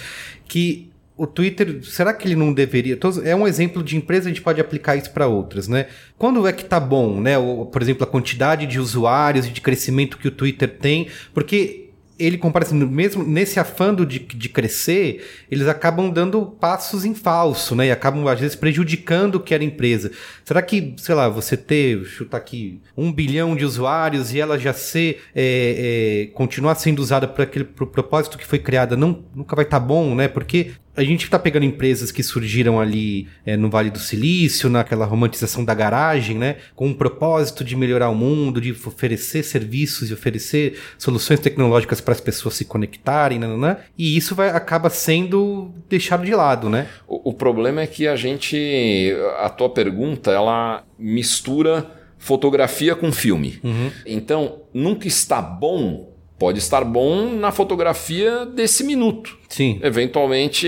que o Twitter, será que ele não deveria? É um exemplo de empresa, a gente pode aplicar isso para outras, né? Quando é que tá bom, né? Por exemplo, a quantidade de usuários e de crescimento que o Twitter tem, porque ele compara assim, mesmo nesse afando de, de crescer, eles acabam dando passos em falso, né? E acabam, às vezes, prejudicando o que era empresa. Será que, sei lá, você ter, chutar aqui, um bilhão de usuários e ela já ser, é, é, continuar sendo usada para aquele pro propósito que foi criada, não, nunca vai estar tá bom, né? Porque a gente está pegando empresas que surgiram ali é, no Vale do Silício, naquela romantização da garagem, né? Com o um propósito de melhorar o mundo, de oferecer serviços e oferecer soluções tecnológicas para as pessoas se conectarem, né, né, né? e isso vai, acaba sendo deixado de lado, né? O, o problema é que a gente, a tua pergunta, ela mistura fotografia com filme. Uhum. Então, nunca está bom Pode estar bom na fotografia desse minuto. Sim. Eventualmente,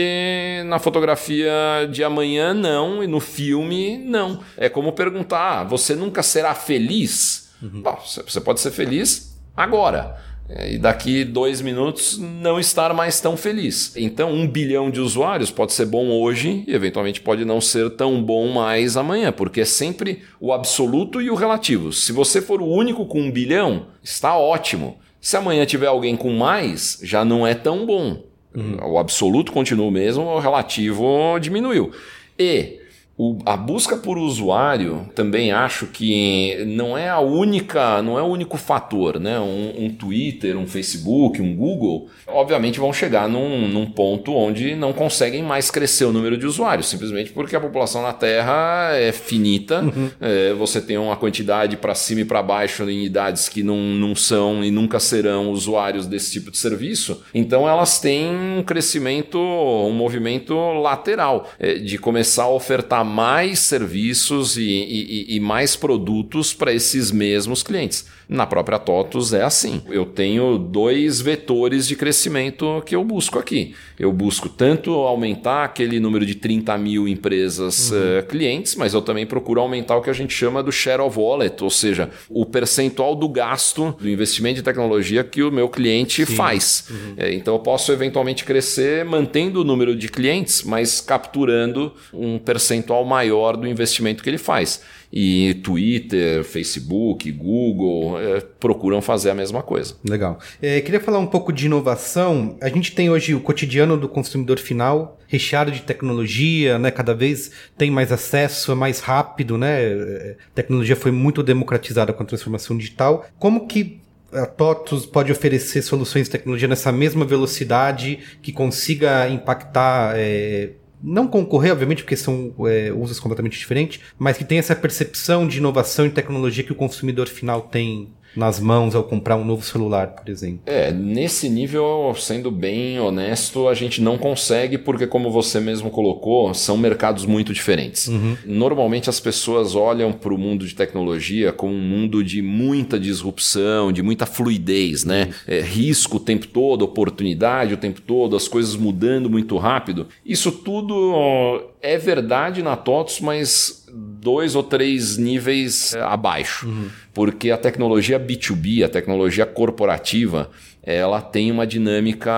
na fotografia de amanhã, não. E no filme, não. É como perguntar: ah, você nunca será feliz? Uhum. Bom, você pode ser feliz agora. É, e daqui dois minutos não estar mais tão feliz. Então, um bilhão de usuários pode ser bom hoje e eventualmente pode não ser tão bom mais amanhã, porque é sempre o absoluto e o relativo. Se você for o único com um bilhão, está ótimo. Se amanhã tiver alguém com mais, já não é tão bom. Uhum. O absoluto continua o mesmo, o relativo diminuiu. E o, a busca por usuário também acho que não é a única, não é o único fator, né? Um, um Twitter, um Facebook, um Google, obviamente vão chegar num, num, ponto onde não conseguem mais crescer o número de usuários, simplesmente porque a população na Terra é finita. Uhum. É, você tem uma quantidade para cima e para baixo em idades que não, não são e nunca serão usuários desse tipo de serviço. Então elas têm um crescimento, um movimento lateral é, de começar a ofertar mais serviços e, e, e mais produtos para esses mesmos clientes. Na própria TOTUS é assim. Eu tenho dois vetores de crescimento que eu busco aqui. Eu busco tanto aumentar aquele número de 30 mil empresas uhum. uh, clientes, mas eu também procuro aumentar o que a gente chama do share of wallet, ou seja, o percentual do gasto do investimento em tecnologia que o meu cliente Sim. faz. Uhum. É, então eu posso eventualmente crescer mantendo o número de clientes, mas capturando um percentual maior do investimento que ele faz. E Twitter, Facebook, Google é, procuram fazer a mesma coisa. Legal. É, queria falar um pouco de inovação. A gente tem hoje o cotidiano do consumidor final recheado de tecnologia, né? Cada vez tem mais acesso, é mais rápido, né? A tecnologia foi muito democratizada com a transformação digital. Como que a TOTUS pode oferecer soluções de tecnologia nessa mesma velocidade que consiga impactar é, não concorrer, obviamente, porque são é, usos completamente diferentes, mas que tem essa percepção de inovação e tecnologia que o consumidor final tem nas mãos ao comprar um novo celular, por exemplo. É, nesse nível, sendo bem honesto, a gente não consegue, porque, como você mesmo colocou, são mercados muito diferentes. Uhum. Normalmente as pessoas olham para o mundo de tecnologia como um mundo de muita disrupção, de muita fluidez, né? É, risco o tempo todo, oportunidade o tempo todo, as coisas mudando muito rápido. Isso tudo é verdade na TOTS, mas dois ou três níveis é, abaixo. Uhum. Porque a tecnologia B2B, a tecnologia corporativa, ela tem uma dinâmica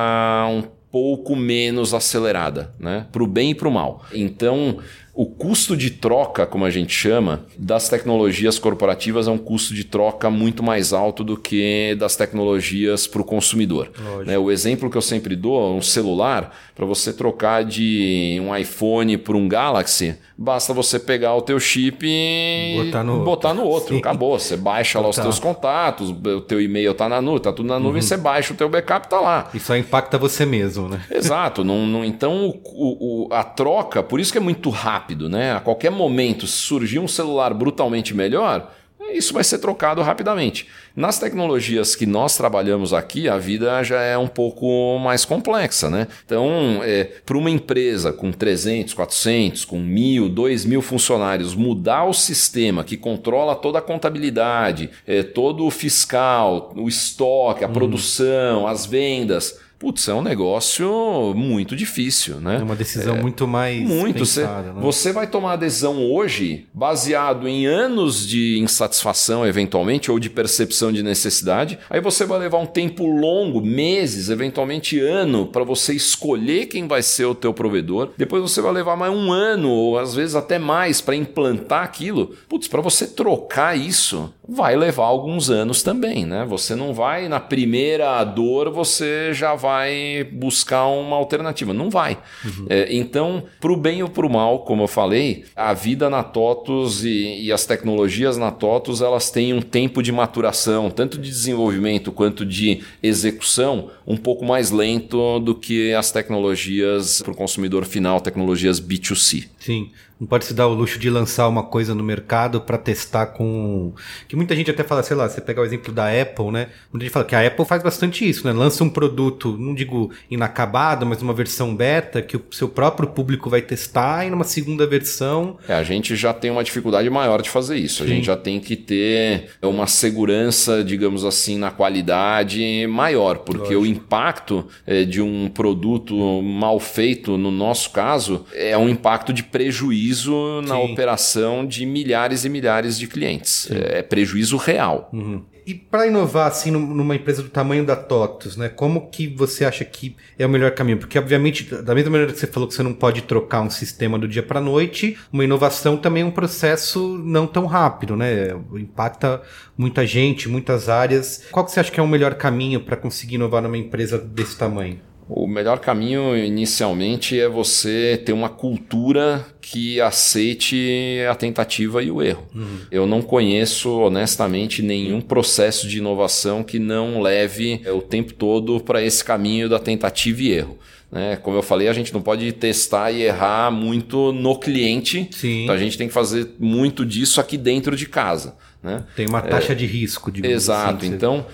um pouco menos acelerada, né? Para o bem e para o mal. Então, o custo de troca, como a gente chama, das tecnologias corporativas é um custo de troca muito mais alto do que das tecnologias para o consumidor. Né? O exemplo que eu sempre dou, um celular, para você trocar de um iPhone para um Galaxy, basta você pegar o teu chip e botar no botar outro. No outro. Acabou. Você baixa lá os teus contatos, o teu e-mail tá na nuvem, tá tudo na nuvem, uhum. você baixa o teu backup, tá lá. E só impacta você mesmo, né? Exato. não, não, então, o, o, a troca, por isso que é muito rápido rápido, né? A qualquer momento, se surgir um celular brutalmente melhor, isso vai ser trocado rapidamente. Nas tecnologias que nós trabalhamos aqui, a vida já é um pouco mais complexa, né? Então, é, para uma empresa com 300, 400, com 1.000, 2.000 funcionários, mudar o sistema que controla toda a contabilidade, é, todo o fiscal, o estoque, a hum. produção, as vendas Putz, é um negócio muito difícil, né? É uma decisão é, muito mais muito. Pensada, você, né? você vai tomar a decisão hoje baseado em anos de insatisfação, eventualmente, ou de percepção de necessidade. Aí você vai levar um tempo longo, meses, eventualmente ano, para você escolher quem vai ser o teu provedor. Depois você vai levar mais um ano, ou às vezes até mais, para implantar aquilo. Putz, para você trocar isso, vai levar alguns anos também, né? Você não vai na primeira dor, você já vai vai buscar uma alternativa. Não vai. Uhum. É, então, para o bem ou para o mal, como eu falei, a vida na TOTUS e, e, as tecnologias na TOTUS elas têm um tempo de maturação, tanto de desenvolvimento quanto de execução, um pouco mais lento do que as tecnologias para o consumidor final, tecnologias B2C. Sim. Não pode se dar o luxo de lançar uma coisa no mercado para testar com. Que muita gente até fala, sei lá, você pegar o exemplo da Apple, né? Muita gente fala que a Apple faz bastante isso, né? Lança um produto, não digo inacabado, mas uma versão beta que o seu próprio público vai testar e numa segunda versão. É, a gente já tem uma dificuldade maior de fazer isso. Sim. A gente já tem que ter uma segurança, digamos assim, na qualidade maior, porque Lógico. o impacto é, de um produto mal feito, no nosso caso, é um impacto de prejuízo na Sim. operação de milhares e milhares de clientes. É, é prejuízo real. Uhum. E para inovar assim numa empresa do tamanho da TOTUS, né? Como que você acha que é o melhor caminho? Porque obviamente, da mesma maneira que você falou que você não pode trocar um sistema do dia para noite, uma inovação também é um processo não tão rápido, né? Impacta muita gente, muitas áreas. Qual que você acha que é o melhor caminho para conseguir inovar numa empresa desse tamanho? O melhor caminho inicialmente é você ter uma cultura que aceite a tentativa e o erro. Uhum. Eu não conheço, honestamente, nenhum processo de inovação que não leve o tempo todo para esse caminho da tentativa e erro. Né? Como eu falei, a gente não pode testar e errar muito no cliente. Sim. Então a gente tem que fazer muito disso aqui dentro de casa. Né? Tem uma taxa é, de risco, de Exato. Assim, então, você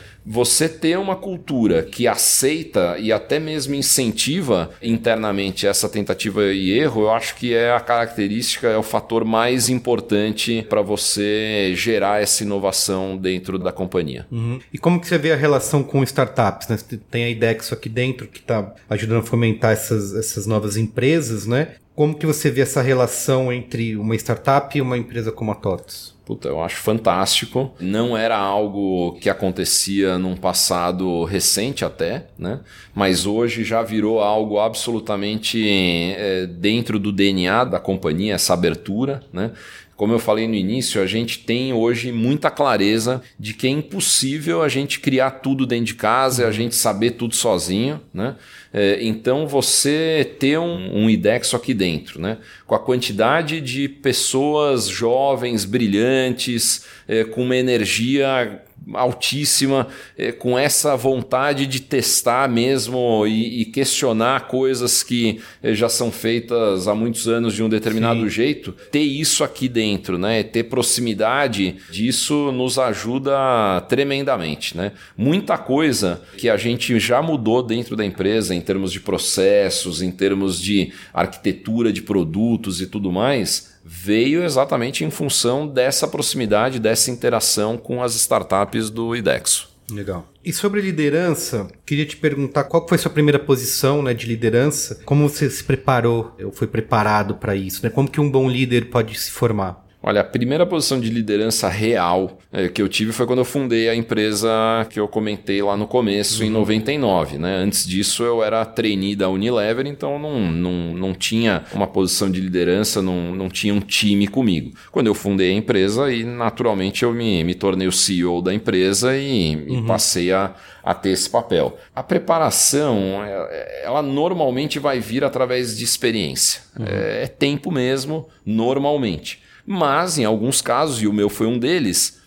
ter uma cultura que aceita e até mesmo incentiva internamente essa tentativa e erro, eu acho que é a característica, é o fator mais importante para você gerar essa inovação dentro da companhia. Uhum. E como que você vê a relação com startups? Né? Você tem a IDEXO aqui dentro que está ajudando a fomentar essas, essas novas empresas, né? Como que você vê essa relação entre uma startup e uma empresa como a TOTS? Puta, eu acho fantástico. Não era algo que acontecia num passado recente até, né? Mas hoje já virou algo absolutamente é, dentro do DNA da companhia, essa abertura, né? Como eu falei no início, a gente tem hoje muita clareza de que é impossível a gente criar tudo dentro de casa e a gente saber tudo sozinho, né? É, então você ter um, um aqui dentro, né? com a quantidade de pessoas jovens, brilhantes, é, com uma energia altíssima, é, com essa vontade de testar mesmo e, e questionar coisas que é, já são feitas há muitos anos de um determinado Sim. jeito, ter isso aqui dentro, né? ter proximidade disso nos ajuda tremendamente. Né? Muita coisa que a gente já mudou dentro da empresa em termos de processos, em termos de arquitetura de produtos e tudo mais veio exatamente em função dessa proximidade, dessa interação com as startups do IDEXO. Legal. E sobre liderança, queria te perguntar qual foi sua primeira posição né, de liderança? Como você se preparou ou foi preparado para isso? Né? Como que um bom líder pode se formar? Olha, a primeira posição de liderança real é, que eu tive foi quando eu fundei a empresa que eu comentei lá no começo, uhum. em 99. Né? Antes disso, eu era trainee da Unilever, então não, não, não tinha uma posição de liderança, não, não tinha um time comigo. Quando eu fundei a empresa, e naturalmente eu me, me tornei o CEO da empresa e, uhum. e passei a, a ter esse papel. A preparação, é, ela normalmente vai vir através de experiência. Uhum. É, é tempo mesmo, normalmente. Mas, em alguns casos, e o meu foi um deles,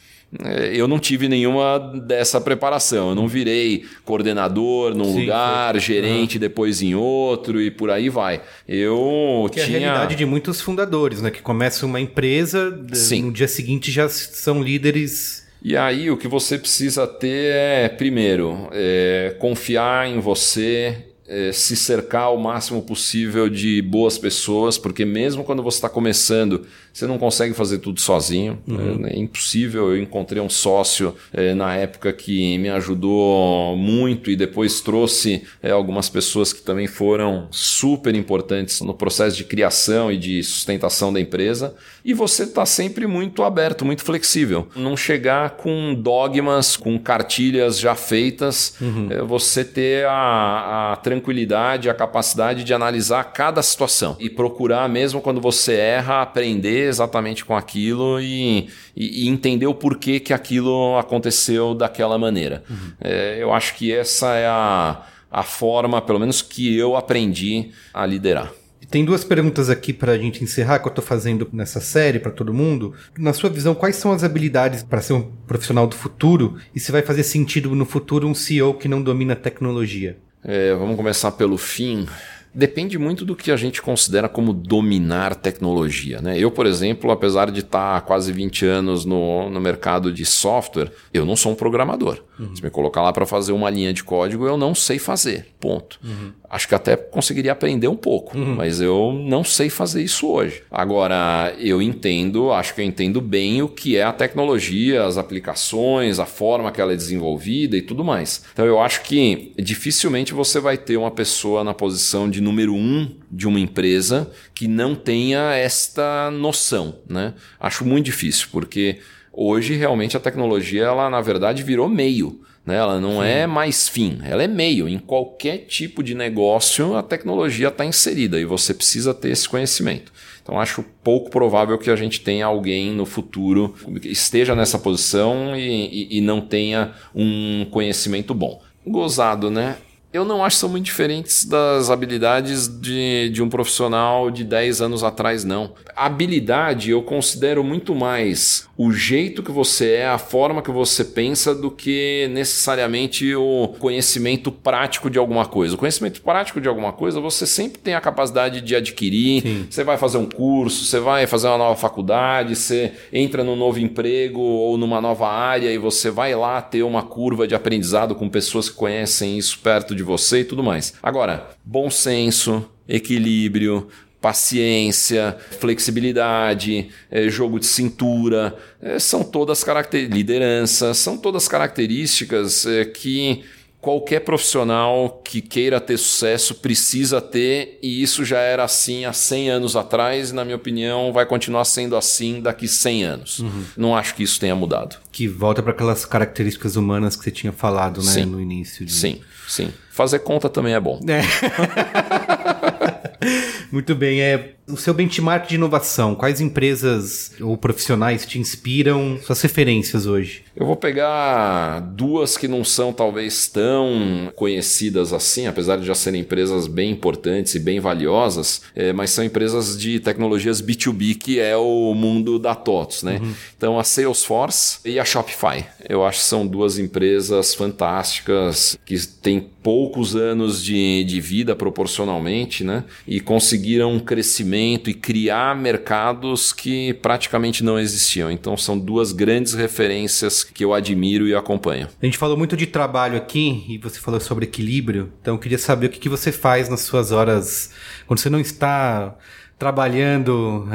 é, eu não tive nenhuma dessa preparação. Eu não virei coordenador num Sim, lugar, foi. gerente uhum. depois em outro e por aí vai. Eu que tinha... é a realidade de muitos fundadores, né? Que começam uma empresa, Sim. no dia seguinte já são líderes. E aí o que você precisa ter é, primeiro, é, confiar em você, é, se cercar o máximo possível de boas pessoas, porque mesmo quando você está começando, você não consegue fazer tudo sozinho. Uhum. É, é, impossível. Eu encontrei um sócio é, na época que me ajudou muito e depois trouxe é, algumas pessoas que também foram super importantes no processo de criação e de sustentação da empresa. E você está sempre muito aberto, muito flexível. Não chegar com dogmas, com cartilhas já feitas, uhum. É, você ter a, a tranquilidade, a capacidade de analisar cada situação e procurar, mesmo quando você erra, aprender exatamente com aquilo e, e, e entender o porquê que aquilo aconteceu daquela maneira. Uhum. É, eu acho que essa é a, a forma, pelo menos, que eu aprendi a liderar. Tem duas perguntas aqui para a gente encerrar que eu estou fazendo nessa série para todo mundo. Na sua visão, quais são as habilidades para ser um profissional do futuro e se vai fazer sentido no futuro um CEO que não domina tecnologia? É, vamos começar pelo fim. Depende muito do que a gente considera como dominar tecnologia. Né? Eu, por exemplo, apesar de estar há quase 20 anos no, no mercado de software, eu não sou um programador. Uhum. Se me colocar lá para fazer uma linha de código, eu não sei fazer. Ponto. Uhum. Acho que até conseguiria aprender um pouco, uhum. mas eu não sei fazer isso hoje. Agora, eu entendo, acho que eu entendo bem o que é a tecnologia, as aplicações, a forma que ela é desenvolvida e tudo mais. Então, eu acho que dificilmente você vai ter uma pessoa na posição de número um de uma empresa que não tenha esta noção. Né? Acho muito difícil, porque hoje realmente a tecnologia, ela na verdade virou meio. Né? Ela não Sim. é mais fim, ela é meio. Em qualquer tipo de negócio, a tecnologia está inserida e você precisa ter esse conhecimento. Então, acho pouco provável que a gente tenha alguém no futuro que esteja nessa posição e, e, e não tenha um conhecimento bom. Gozado, né? Eu não acho que são muito diferentes das habilidades de, de um profissional de 10 anos atrás, não. A habilidade eu considero muito mais o jeito que você é, a forma que você pensa, do que necessariamente o conhecimento prático de alguma coisa. O conhecimento prático de alguma coisa você sempre tem a capacidade de adquirir. Sim. Você vai fazer um curso, você vai fazer uma nova faculdade, você entra num novo emprego ou numa nova área e você vai lá ter uma curva de aprendizado com pessoas que conhecem isso perto de você e tudo mais. Agora, bom senso, equilíbrio, paciência, flexibilidade, é, jogo de cintura, é, são todas características, liderança, são todas características é, que qualquer profissional que queira ter sucesso precisa ter, e isso já era assim há 100 anos atrás, e na minha opinião vai continuar sendo assim daqui 100 anos. Uhum. Não acho que isso tenha mudado. Que volta para aquelas características humanas que você tinha falado né, no início. De... Sim, sim. Fazer conta também é bom. É. Muito bem. É, o seu benchmark de inovação, quais empresas ou profissionais te inspiram? Suas referências hoje? Eu vou pegar duas que não são talvez tão conhecidas assim, apesar de já serem empresas bem importantes e bem valiosas, é, mas são empresas de tecnologias B2B, que é o mundo da TOTS. Né? Uhum. Então a Salesforce e a Shopify. Eu acho que são duas empresas fantásticas que têm poucos anos de, de vida proporcionalmente, né? E conseguiram um crescimento e criar mercados que praticamente não existiam. Então são duas grandes referências que eu admiro e acompanho. A gente falou muito de trabalho aqui e você falou sobre equilíbrio. Então eu queria saber o que, você faz nas suas horas quando você não está trabalhando,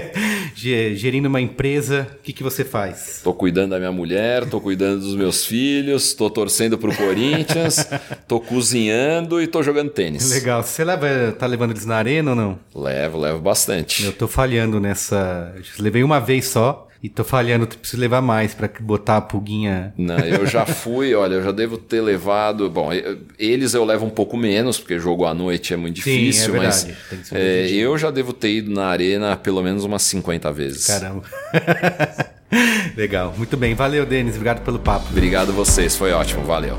gerindo uma empresa, o que, que você faz? Tô cuidando da minha mulher, tô cuidando dos meus filhos, tô torcendo pro Corinthians, tô cozinhando e tô jogando tênis. Legal. Você leva, tá levando eles na arena ou não? Levo, levo bastante. Eu tô falhando nessa. Levei uma vez só. E tô falhando, preciso levar mais para botar a pulguinha. Não, eu já fui, olha, eu já devo ter levado. Bom, eles eu levo um pouco menos, porque jogo à noite é muito difícil, Sim, é mas é, eu já devo ter ido na arena pelo menos umas 50 vezes. Caramba. Legal, muito bem. Valeu, Denis. Obrigado pelo papo. Obrigado vocês, foi ótimo, valeu.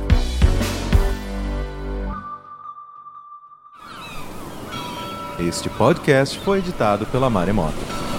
Este podcast foi editado pela Maremoto.